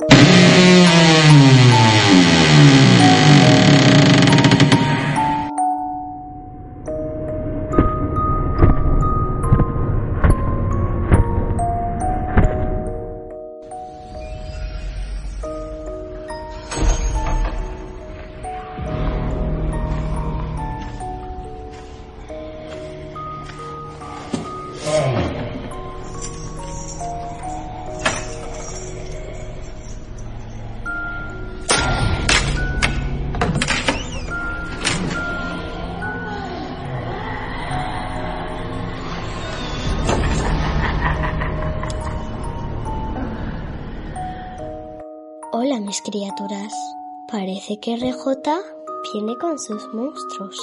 Hola Que RJ viene con sus monstruos.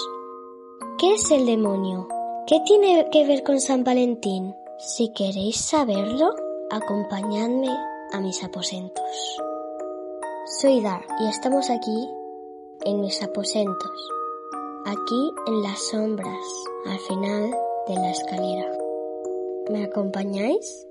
¿Qué es el demonio? ¿Qué tiene que ver con San Valentín? Si queréis saberlo, acompañadme a mis aposentos. Soy Dar y estamos aquí en mis aposentos, aquí en las sombras, al final de la escalera. ¿Me acompañáis?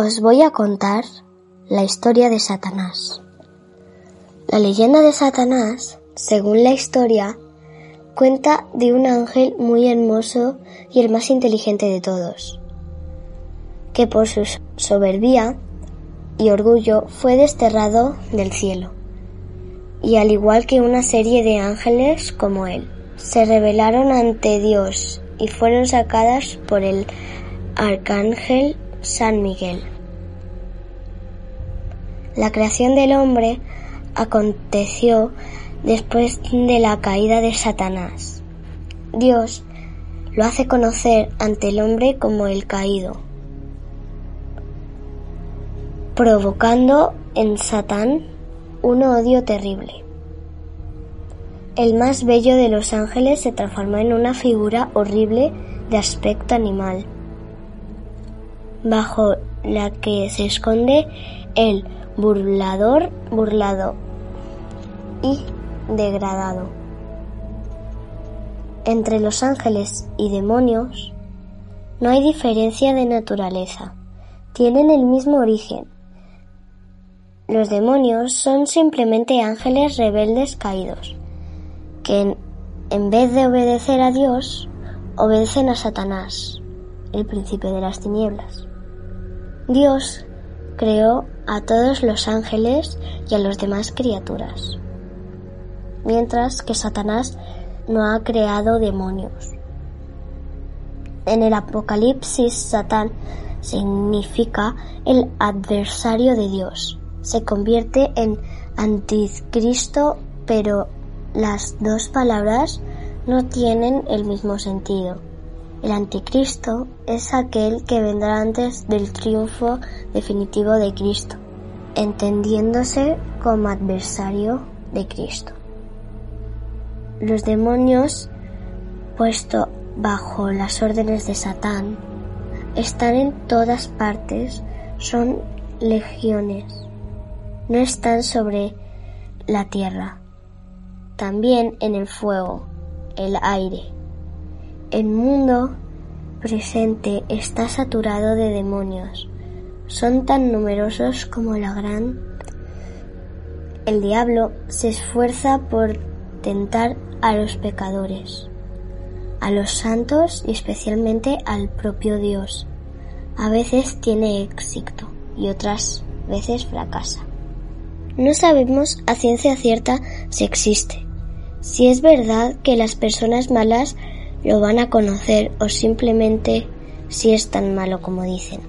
Os voy a contar la historia de Satanás. La leyenda de Satanás, según la historia, cuenta de un ángel muy hermoso y el más inteligente de todos, que por su soberbia y orgullo fue desterrado del cielo, y al igual que una serie de ángeles como él, se rebelaron ante Dios y fueron sacadas por el arcángel San Miguel. La creación del hombre aconteció después de la caída de Satanás. Dios lo hace conocer ante el hombre como el caído, provocando en Satán un odio terrible. El más bello de los ángeles se transformó en una figura horrible de aspecto animal bajo la que se esconde el burlador burlado y degradado. Entre los ángeles y demonios no hay diferencia de naturaleza, tienen el mismo origen. Los demonios son simplemente ángeles rebeldes caídos, que en, vez de obedecer a Dios, obedecen a Satanás, el príncipe de las tinieblas. Dios creó a todos los ángeles y a las demás criaturas, mientras que Satanás no ha creado demonios. En el Apocalipsis, Satán significa el adversario de Dios. Se convierte en anticristo, pero las dos palabras no tienen el mismo sentido. El anticristo es aquel que vendrá antes del triunfo definitivo de Cristo, entendiéndose como adversario de Cristo. Los demonios, puesto bajo las órdenes de Satán, están en todas partes, son legiones, no están sobre la tierra, también en el fuego, el aire, el mundo presente está saturado de demonios. Son tan numerosos como la gran... El diablo se esfuerza por tentar a los pecadores, a los santos y especialmente al propio Dios. A veces tiene éxito y otras veces fracasa. no sabemos a ciencia cierta si existe. Si es verdad que las personas malas lo van a conocer o simplemente si es tan malo como dicen.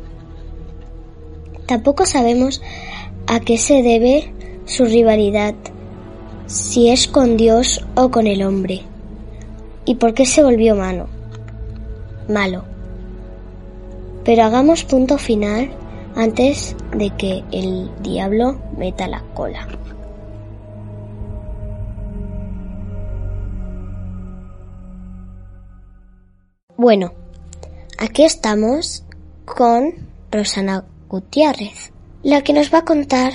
Tampoco sabemos a qué se debe su rivalidad, si es con Dios o con el hombre, y por qué se volvió malo. Malo. Pero hagamos punto final antes de que el diablo meta la cola. Bueno, aquí estamos con Rosana Gutiérrez, la que nos va a contar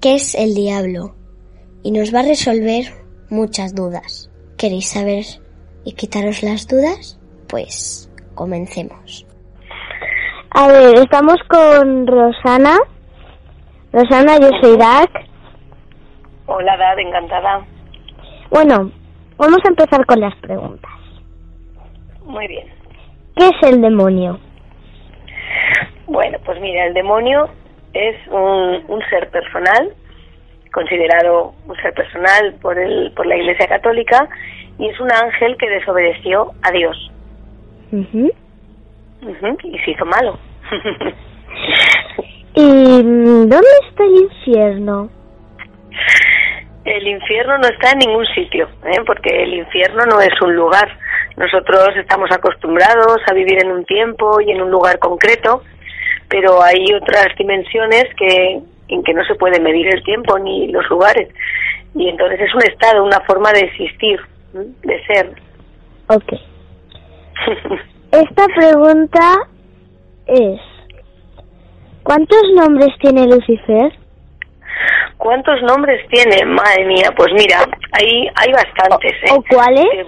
qué es el diablo y nos va a resolver muchas dudas. ¿Queréis saber y quitaros las dudas? Pues comencemos. A ver, estamos con Rosana. Rosana, yo soy Dak. Hola, Dad, encantada. Bueno, vamos a empezar con las preguntas. Muy bien. ¿Qué es el demonio? Bueno, pues mira, el demonio es un, un ser personal, considerado un ser personal por, el, por la Iglesia Católica, y es un ángel que desobedeció a Dios. Ujú, y se hizo malo. ¿Y mm, dónde está el infierno? El infierno no está en ningún sitio, ¿eh? porque el infierno no es un lugar. Nosotros estamos acostumbrados a vivir en un tiempo y en un lugar concreto, pero hay otras dimensiones que en que no se puede medir el tiempo ni los lugares. Y entonces es un estado, una forma de existir, de ser. Ok. Esta pregunta es, ¿cuántos nombres tiene Lucifer? ¿Cuántos nombres tiene? Madre mía, pues mira, hay, hay bastantes. ¿eh? ¿O cuáles?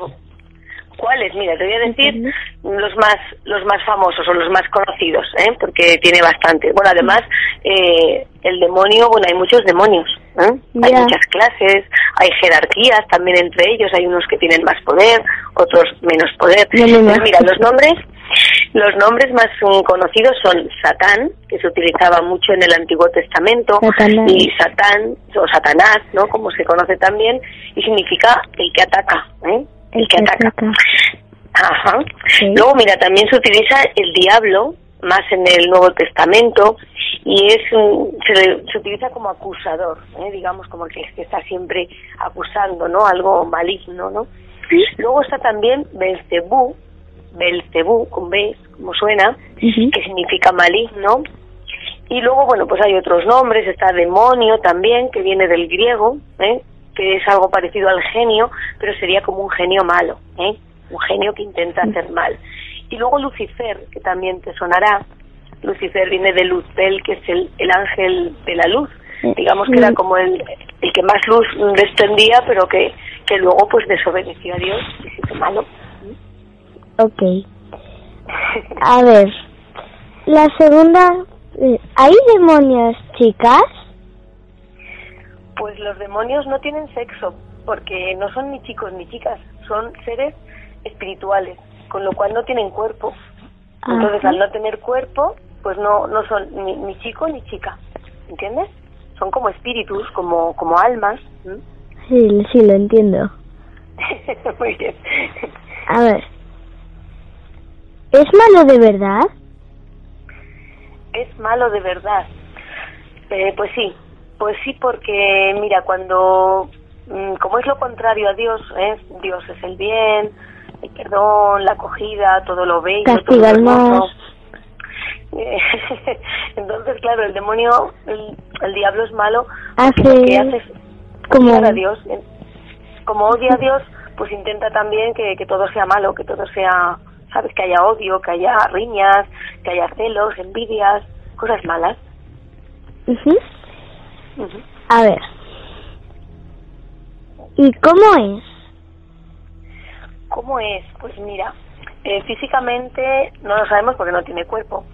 ¿Cuáles? Mira, te voy a decir los más los más famosos o los más conocidos, ¿eh? porque tiene bastante. Bueno, además, eh, el demonio, bueno, hay muchos demonios, ¿eh? hay muchas clases, hay jerarquías también entre ellos, hay unos que tienen más poder, otros menos poder. No Pues mira, los nombres los nombres más mm, conocidos son Satán, que se utilizaba mucho en el Antiguo Testamento, Satanás. y Satán, o Satanás, ¿no? Como se conoce también, y significa el que ataca, ¿eh? El que ataca. Ajá. Sí. Luego, mira, también se utiliza el diablo, más en el Nuevo Testamento, y es un- se, le- se utiliza como acusador, ¿eh? digamos, como el que, que está siempre acusando, ¿no? Algo maligno, ¿no? Luego está también Belcebú, Belcebú, con B, como suena, que significa maligno. Y luego, bueno, pues hay otros nombres, está demonio también, que viene del griego, ¿eh? Que es algo parecido al genio, pero sería como un genio malo, ¿eh? un genio que intenta hacer mal. Y luego Lucifer, que también te sonará. Lucifer viene de Luzbel, que es el, el ángel de la luz. Digamos que era como el, el que más luz desprendía, pero que, que luego pues desobedeció a Dios y se hizo malo. Ok. A ver, la segunda, eh, ¿hay demonios chicas? Pues los demonios no tienen sexo, porque no son ni chicos ni chicas, son seres espirituales, con lo cual no tienen cuerpo. Entonces, Ajá. al no tener cuerpo, pues no, no son ni, ni chico ni chica, ¿entiendes? Son como espíritus, como, como almas. Sí, sí, lo entiendo. Muy bien. A ver, ¿es malo de verdad? es malo de verdad. Eh, pues sí, pues sí, porque mira, cuando, mm, como es lo contrario a Dios, ¿eh? Dios es el bien, el perdón, la acogida, todo lo bello, todo Castiga lo Entonces, claro, el demonio, el, el diablo es malo porque Hace lo que hace es como- odiar a Dios. Como odia a Dios, pues intenta también que, que todo sea malo, que todo sea, sabes, que haya odio, que haya riñas, que haya celos, envidias, cosas malas. A ver. ¿Y cómo es? ¿Cómo es? Pues mira, eh, físicamente no lo sabemos porque no tiene cuerpo.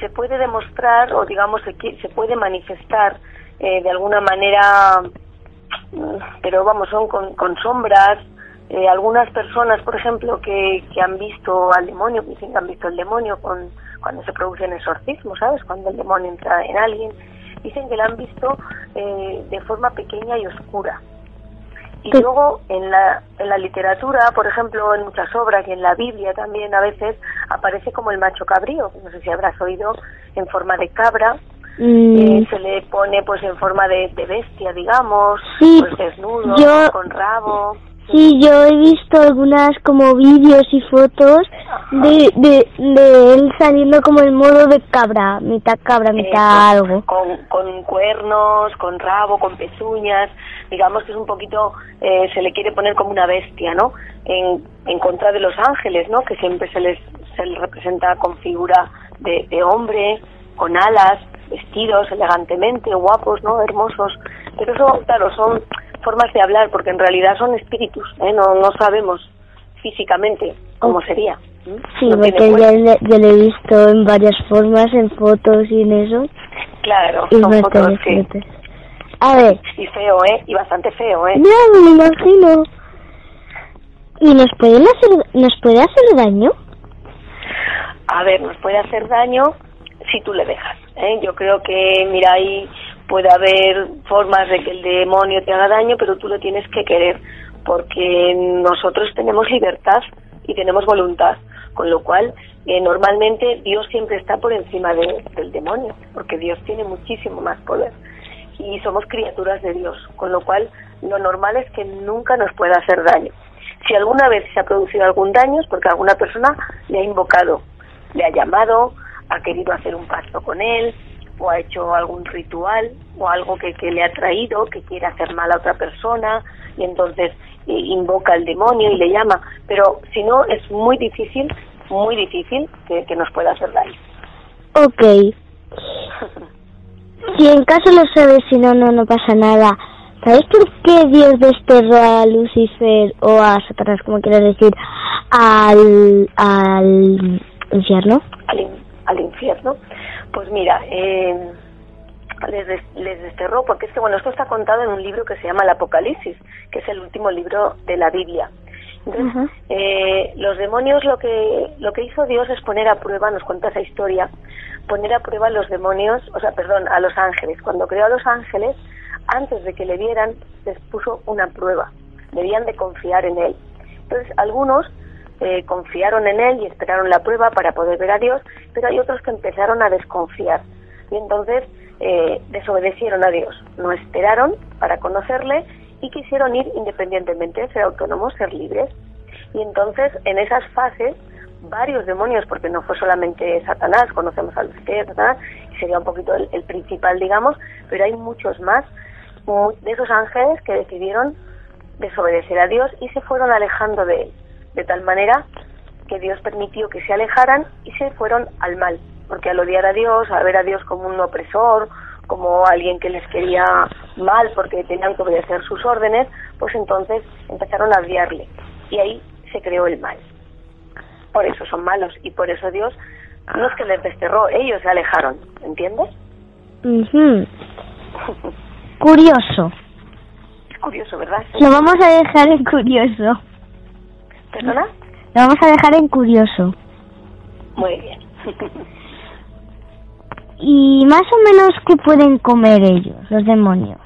Se puede demostrar o digamos se, se puede manifestar eh, de alguna manera, mm, pero vamos, son con, con sombras. Eh, algunas personas, por ejemplo, que, que han visto al demonio, que dicen que han visto el demonio con, cuando se producen exorcismos, ¿sabes? Cuando el demonio entra en alguien. dicen que la han visto eh, de forma pequeña y oscura. Y luego en la, en la literatura, por ejemplo, en muchas obras y en la Biblia también a veces aparece como el macho cabrío, no sé si habrás oído, en forma de cabra, Mm, eh, se le pone pues en forma de, de bestia, digamos, Sí, pues desnudo, yo- con rabo. Sí, yo he visto algunas como vídeos y fotos de, de, de él saliendo como en modo de cabra, mitad cabra, mitad Eh, algo. Con, con cuernos, con rabo, con pezuñas, digamos que es un poquito, eh, se le quiere poner como una bestia, ¿no? En, en contra de los ángeles, ¿no? Que siempre se les, se les representa con figura de, de hombre, con alas, vestidos elegantemente, guapos, ¿no? Hermosos. Pero eso, claro, son formas de hablar, porque en realidad son espíritus, ¿eh? No, no sabemos físicamente cómo sería. Sí, No porque ya le- yo lo he visto en varias formas, en fotos y en eso. Claro, Y son fotos que... fuerte. A ver, Y feo, ¿eh? Y bastante feo, ¿eh? ya me imagino. ¿Y nos pueden hacer, nos puede hacer daño? A ver, nos puede hacer daño si tú le dejas. ¿eh? Yo creo que, mira, ahí puede haber formas de que el demonio te haga daño, pero tú lo tienes que querer, porque nosotros tenemos libertad y tenemos voluntad, con lo cual eh, normalmente Dios siempre está por encima de- del demonio, porque Dios tiene muchísimo más poder y somos criaturas de Dios, con lo cual lo normal es que nunca nos pueda hacer daño. Si alguna vez se ha producido algún daño es porque alguna persona le ha invocado, le ha llamado, ha querido hacer un pacto con él, o ha hecho algún ritual, o algo que, que le ha traído, que quiere hacer mal a otra persona, y entonces eh, invoca al demonio y le llama. Pero si no, es muy difícil, muy difícil que, que nos pueda hacer daño. Ok. Si en caso lo sabes, si no, no, no pasa nada. ¿Sabes por qué Dios desterró a Lucifer o a Satanás, como quieras decir, al, al infierno? al, in- al infierno, pues mira, eh, les, des- les desterró, porque es que, bueno, esto está contado en un libro que se llama el Apocalipsis, que es el último libro de la Biblia. Entonces, eh, los demonios lo que, lo que hizo Dios es poner a prueba, nos cuenta esa historia, poner a prueba a los demonios, o sea, perdón, a los ángeles. Cuando creó a los ángeles, antes de que le vieran, les puso una prueba. Debían de confiar en él. Entonces, algunos eh, confiaron en él y esperaron la prueba para poder ver a Dios, pero hay otros que empezaron a desconfiar. Y entonces eh, desobedecieron a Dios. No esperaron para conocerle y quisieron ir independientemente, ser autónomos, ser libres. Y entonces, en esas fases, varios demonios, porque no fue solamente Satanás, conocemos a Lucifer, y sería un poquito el, el principal, digamos, pero hay muchos más de esos ángeles que decidieron desobedecer a Dios y se fueron alejando de él, de tal manera que Dios permitió que se alejaran y se fueron al mal, porque al odiar a Dios, al ver a Dios como un opresor, como alguien que les quería mal porque tenían que obedecer sus órdenes, pues entonces empezaron a odiarle y ahí se creó el mal. Por eso son malos y por eso Dios no es que les desterró, ellos se alejaron, ¿entiendes? Curioso. Es curioso, ¿verdad? Lo vamos a dejar en curioso. ¿Perdona? Lo vamos a dejar en curioso. Muy bien. Y más o menos, ¿qué pueden comer ellos, los demonios?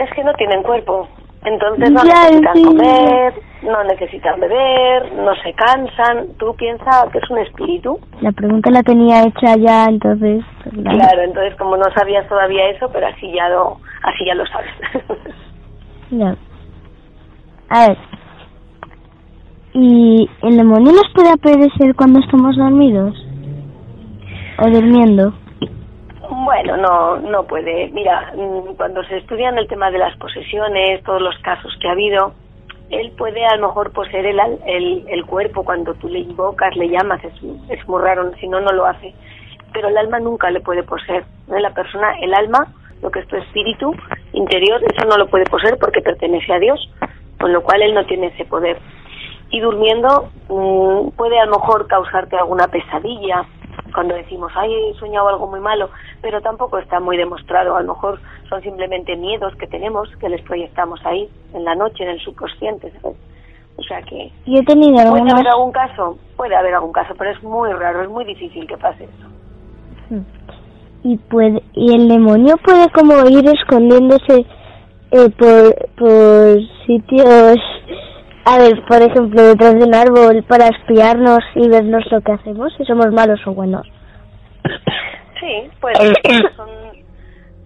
Es que no tienen cuerpo. Entonces no Ya, necesitan sí. comer, no necesitan beber, no se cansan. Tú piensas que es un espíritu. La pregunta la tenía hecha ya, entonces... pues, la- Claro, entonces como no sabías todavía eso, pero así ya lo, así ya lo sabes. Ya. A ver. ¿Y el demonio nos puede aparecer cuando estamos dormidos? ¿O durmiendo? Bueno, no, no puede. Mira, mm, cuando se estudian el tema de las posesiones, todos los casos que ha habido, él puede a lo mejor poseer el, el, el cuerpo cuando tú le invocas, le llamas, es, es muy raro, si no, no lo hace. Pero el alma nunca le puede poseer. ¿no? La persona, el alma, lo que es tu espíritu interior, eso no lo puede poseer porque pertenece a Dios, con lo cual él no tiene ese poder. Y durmiendo mm, puede a lo mejor causarte alguna pesadilla, cuando decimos, ay, he soñado algo muy malo, pero tampoco está muy demostrado. A lo mejor son simplemente miedos que tenemos, que les proyectamos ahí, en la noche, en el subconsciente. ¿sabes? O sea que, Yo he tenido ¿puede haber algún caso? Puede haber algún caso, pero es muy raro, es muy difícil que pase eso. y puede y el demonio puede como ir escondiéndose eh, por, por sitios a ver por ejemplo detrás de un árbol para espiarnos y vernos lo que hacemos si somos malos o buenos Sí, pues son,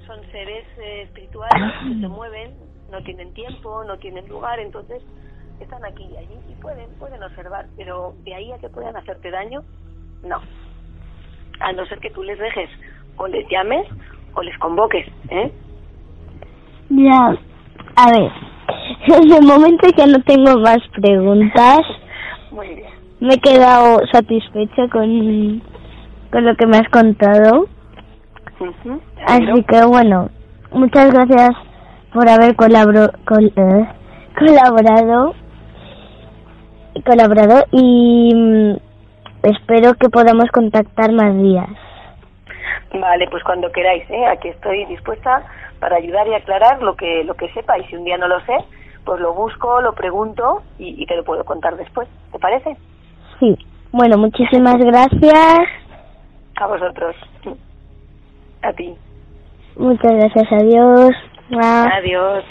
son seres eh, espirituales que se mueven, no tienen tiempo, no tienen lugar, entonces están aquí y allí y pueden, pueden observar, pero de ahí a que puedan hacerte daño, no. A no ser que tú les dejes o les llames o les convoques, ¿eh? Ya, a ver, de momento ya no tengo más preguntas. Muy bien. Me he quedado satisfecha con, con lo que me has contado. Así que bueno, muchas gracias por haber colaboro, col- eh, colaborado colaborado y mm, espero que podamos contactar más días. Vale, pues cuando queráis, ¿eh? Aquí estoy dispuesta para ayudar y aclarar lo que lo que sepa y si un día no lo sé, pues lo busco, lo pregunto y, y te lo puedo contar después. ¿Te parece? Sí, bueno, muchísimas gracias. A vosotros. A ti. Muchas gracias, adiós. Adiós.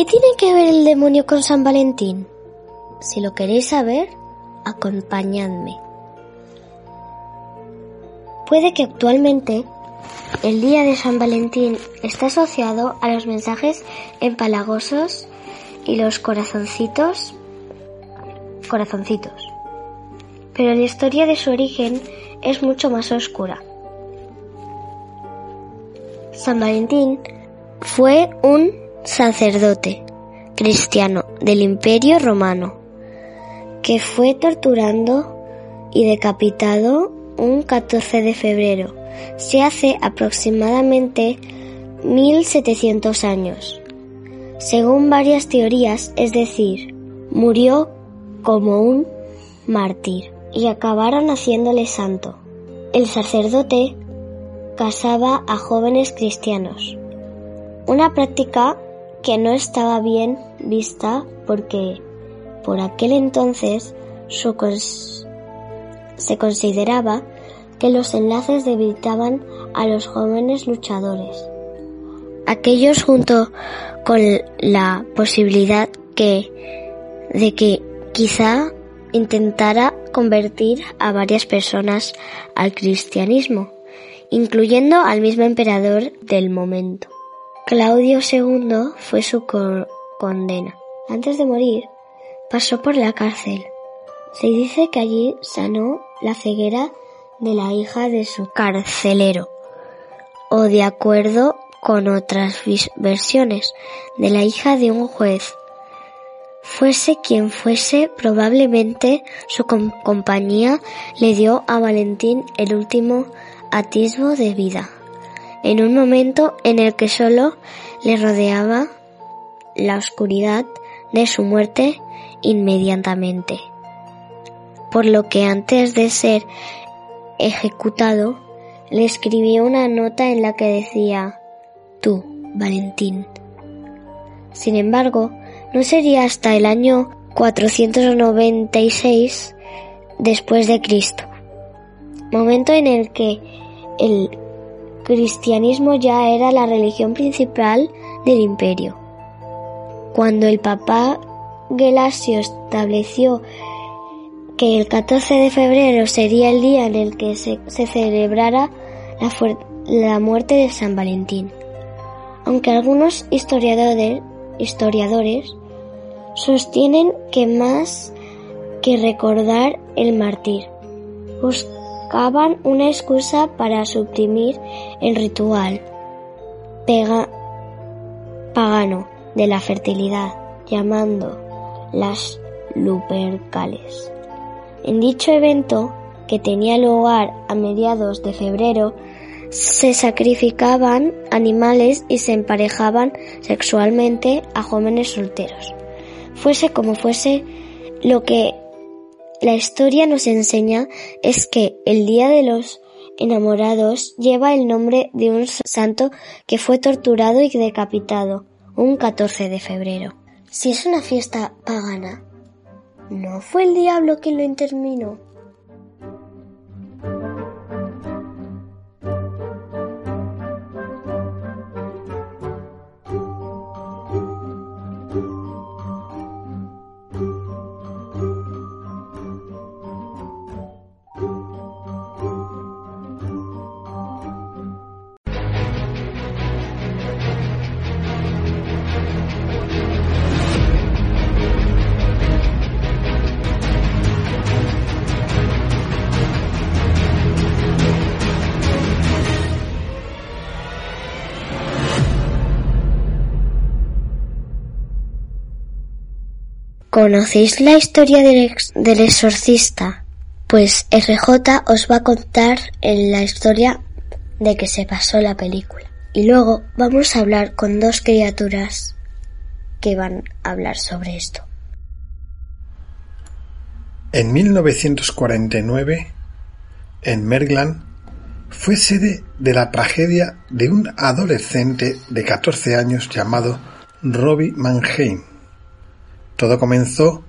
¿Qué tiene que ver el demonio con San Valentín? Si lo queréis saber, acompañadme. Puede que actualmente el día de San Valentín esté asociado a los mensajes empalagosos y los corazoncitos corazoncitos. Pero la historia de su origen es mucho más oscura. San Valentín fue un sacerdote cristiano del Imperio Romano que fue torturando y decapitado un 14 de febrero. Se hace aproximadamente 1700 años. Según varias teorías, es decir, murió como un mártir y acabaron haciéndole santo. El sacerdote casaba a jóvenes cristianos, una práctica que no estaba bien vista porque por aquel entonces se consideraba que los enlaces debilitaban a los jóvenes luchadores. Aquellos junto con la posibilidad que de que quizá intentara convertir a varias personas al cristianismo, incluyendo al mismo emperador del momento. Claudio II fue su co- condena. Antes de morir, pasó por la cárcel. Se dice que allí sanó la ceguera de la hija de su carcelero, o de acuerdo con otras versiones, de la hija de un juez. Fuese quien fuese, probablemente su com- compañía le dio a Valentín el último atisbo de vida, en un momento en el que solo le rodeaba la oscuridad de su muerte inmediatamente. Por lo que antes de ser ejecutado, le escribió una nota en la que decía, tú, Valentín. Sin embargo, no sería hasta el año 496 después de Cristo, momento en el que el cristianismo ya era la religión principal del imperio. Cuando el Papa Gelasio estableció que el 14 de febrero sería el día en el que se, celebrara la, muerte de San Valentín. aunque algunos historiadores, sostienen que más que recordar el martir, una excusa para suprimir el ritual pagano de la fertilidad, llamando las Lupercales. En dicho evento, que tenía lugar a mediados de febrero, se sacrificaban animales y se emparejaban sexualmente a jóvenes solteros. Fuese como fuese, lo que la historia nos enseña es que el Día de los Enamorados lleva el nombre de un santo que fue torturado y decapitado un 14 de febrero. Si es una fiesta pagana, ¿no fue el diablo quien lo interminó? ¿Conocéis la historia del, exorcista? Pues RJ os va a contar en la historia de que se pasó la película. Y luego vamos a hablar con dos criaturas que van a hablar sobre esto. En 1949, en Mergland, fue sede de la tragedia de un adolescente de 14 años llamado Robbie Mannheim todo comenzó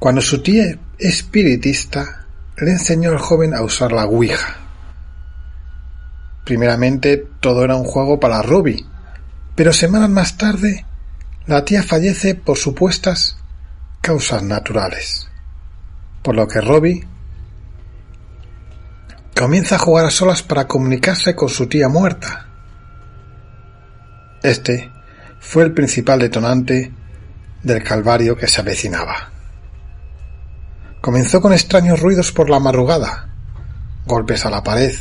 cuando su tía espiritista le enseñó al joven a usar la Ouija. Primeramente todo era un juego para Robbie, pero semanas más tarde la tía fallece por supuestas causas naturales, por lo que Robbie comienza a jugar a solas para comunicarse con su tía muerta. Este fue el principal detonante del calvario que se avecinaba. Comenzó con extraños ruidos por la madrugada, golpes a la pared,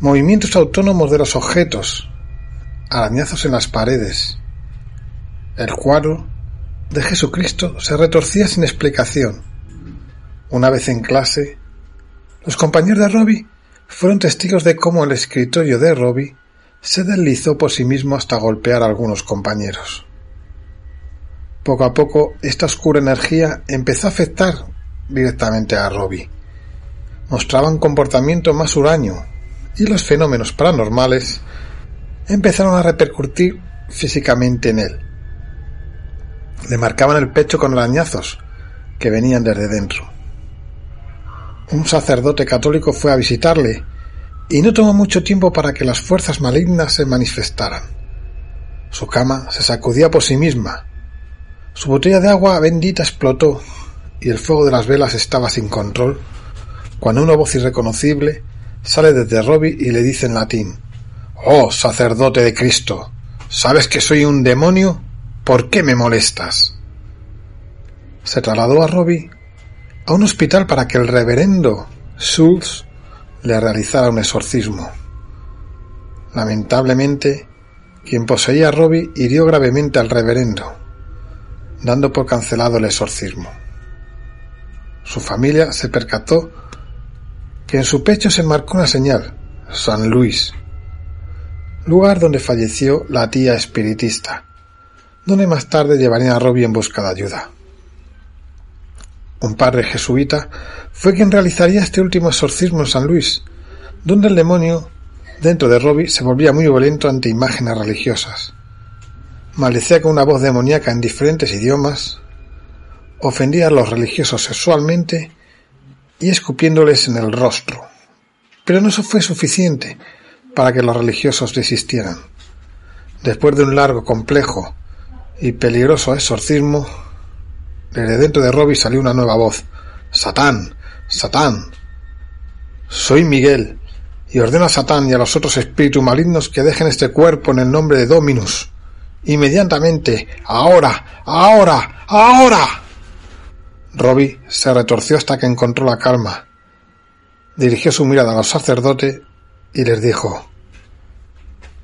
movimientos autónomos de los objetos, arañazos en las paredes. El cuadro de Jesucristo se retorcía sin explicación. Una vez en clase, los compañeros de Robbie fueron testigos de cómo el escritorio de Robbie se deslizó por sí mismo hasta golpear a algunos compañeros. Poco a poco, esta oscura energía empezó a afectar directamente a Robbie. Mostraba un comportamiento más huraño y los fenómenos paranormales empezaron a repercutir físicamente en él. Le marcaban el pecho con arañazos que venían desde dentro. Un sacerdote católico fue a visitarle y no tomó mucho tiempo para que las fuerzas malignas se manifestaran. Su cama se sacudía por sí misma su botella de agua bendita explotó y el fuego de las velas estaba sin control cuando una voz irreconocible sale desde Robbie y le dice en latín Oh, sacerdote de Cristo, ¿sabes que soy un demonio? ¿Por qué me molestas? Se trasladó a Robbie a un hospital para que el reverendo Schultz le realizara un exorcismo. Lamentablemente, quien poseía a hirió gravemente al reverendo dando por cancelado el exorcismo. Su familia se percató que en su pecho se marcó una señal, San Luis, lugar donde falleció la tía espiritista, donde más tarde llevaría a Robbie en busca de ayuda. Un padre jesuita fue quien realizaría este último exorcismo en San Luis, donde el demonio dentro de Robbie se volvía muy violento ante imágenes religiosas maldecía con una voz demoníaca en diferentes idiomas, ofendía a los religiosos sexualmente y escupiéndoles en el rostro. Pero no fue suficiente para que los religiosos desistieran. Después de un largo, complejo y peligroso exorcismo, desde dentro de Robbie salió una nueva voz. Satán, Satán. Soy Miguel, y ordeno a Satán y a los otros espíritus malignos que dejen este cuerpo en el nombre de Dominus. Inmediatamente, ahora, ahora, ahora. Robbie se retorció hasta que encontró la calma. Dirigió su mirada a los sacerdotes y les dijo,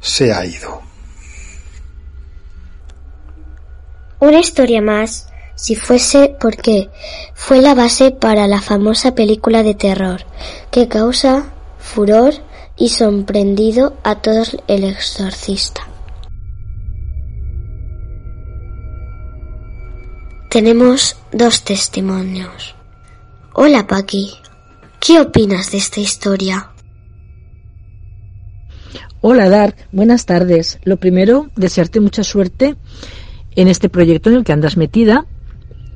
se ha ido. Una historia más, si fuese porque fue la base para la famosa película de terror que causa furor y sorprendido a todos el exorcista. Tenemos dos testimonios. Hola Paqui, ¿qué opinas de esta historia? Hola Dark, buenas tardes. Lo primero, desearte mucha suerte en este proyecto en el que andas metida,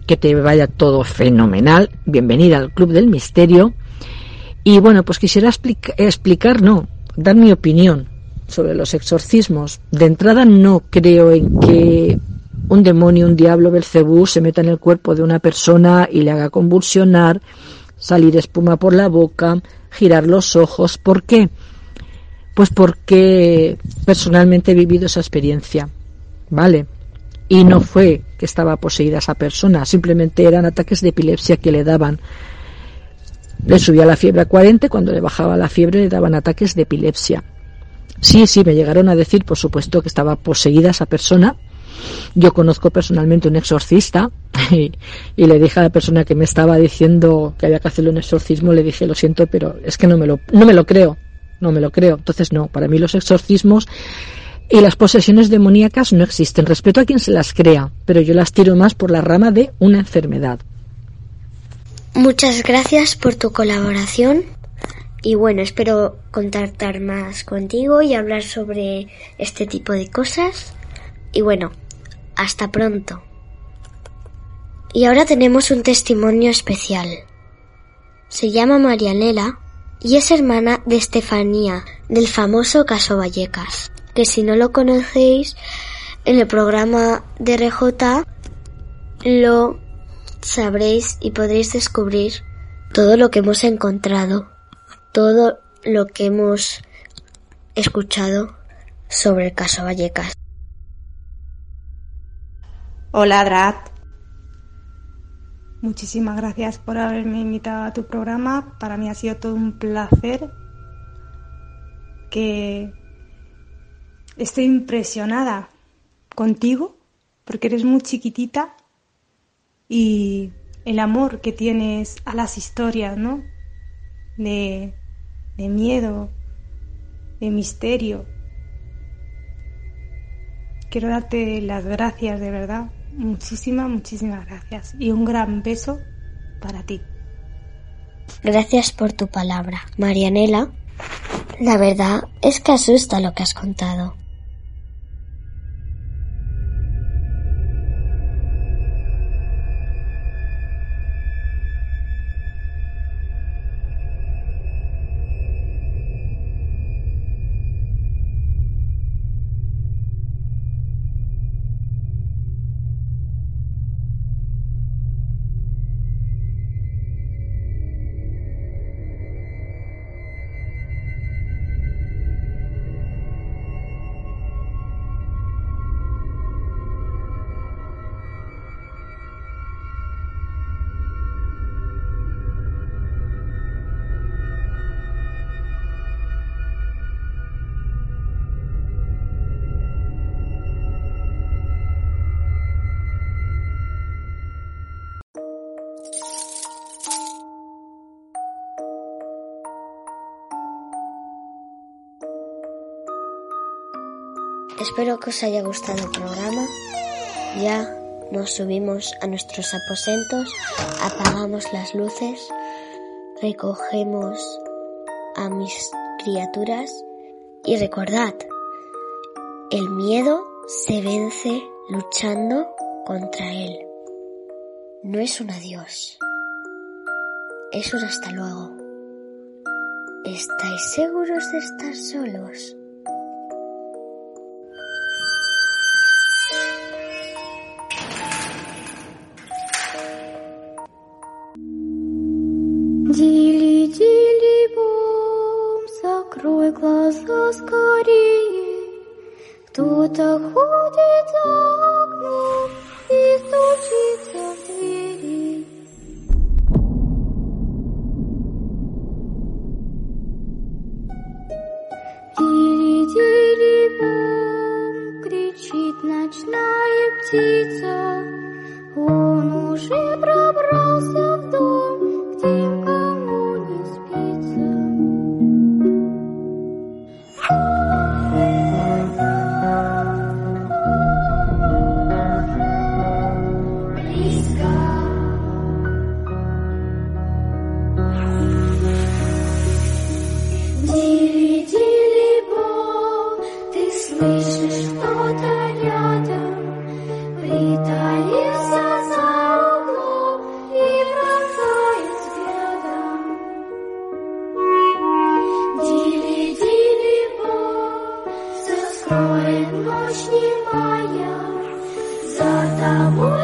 que te vaya todo fenomenal. Bienvenida al Club del Misterio y bueno, pues quisiera explicar, no, dar mi opinión sobre los exorcismos. De entrada no creo en que un demonio, un diablo, Belcebú se meta en el cuerpo de una persona y le haga convulsionar, salir espuma por la boca, girar los ojos. ¿Por qué? Pues porque personalmente he vivido esa experiencia. ¿Vale? Y no fue que estaba poseída esa persona, simplemente eran ataques de epilepsia que le daban. Le subía la fiebre a 40 cuando le bajaba la fiebre le daban ataques de epilepsia. Sí, sí, me llegaron a decir, por supuesto, que estaba poseída esa persona. Yo conozco personalmente un exorcista y, le dije a la persona que me estaba diciendo que había que hacerle un exorcismo, le dije, lo siento, pero es que no me lo, no me lo creo, no me lo creo. Entonces, no, para mí los exorcismos y las posesiones demoníacas no existen. Respeto a quien se las crea, pero yo las tiro más por la rama de una enfermedad. Muchas gracias por tu colaboración y bueno, espero contactar más contigo y hablar sobre este tipo de cosas. Y bueno, hasta pronto. Y ahora tenemos un testimonio especial. Se llama Marianela y es hermana de Estefanía del famoso caso Vallecas, que si no lo conocéis, en el programa de RJ lo sabréis y podréis descubrir todo lo que hemos encontrado, todo lo que hemos escuchado sobre el caso Vallecas. Hola, Drat. Muchísimas gracias por haberme invitado a tu programa. Para mí ha sido todo un placer. Que estoy impresionada contigo porque eres muy chiquitita y el amor que tienes a las historias, ¿no? De, de miedo, de misterio. Quiero darte las gracias de verdad. Muchísimas, muchísimas gracias. Y un gran beso para ti. Gracias por tu palabra, Marianela. La verdad es que asusta lo que has contado. Espero que os haya gustado el programa. Ya nos subimos a nuestros aposentos, apagamos las luces, recogemos a mis criaturas y recordad, el miedo se vence luchando contra él. No es un adiós, es un hasta luego. ¿Estáis seguros de estar solos? saw the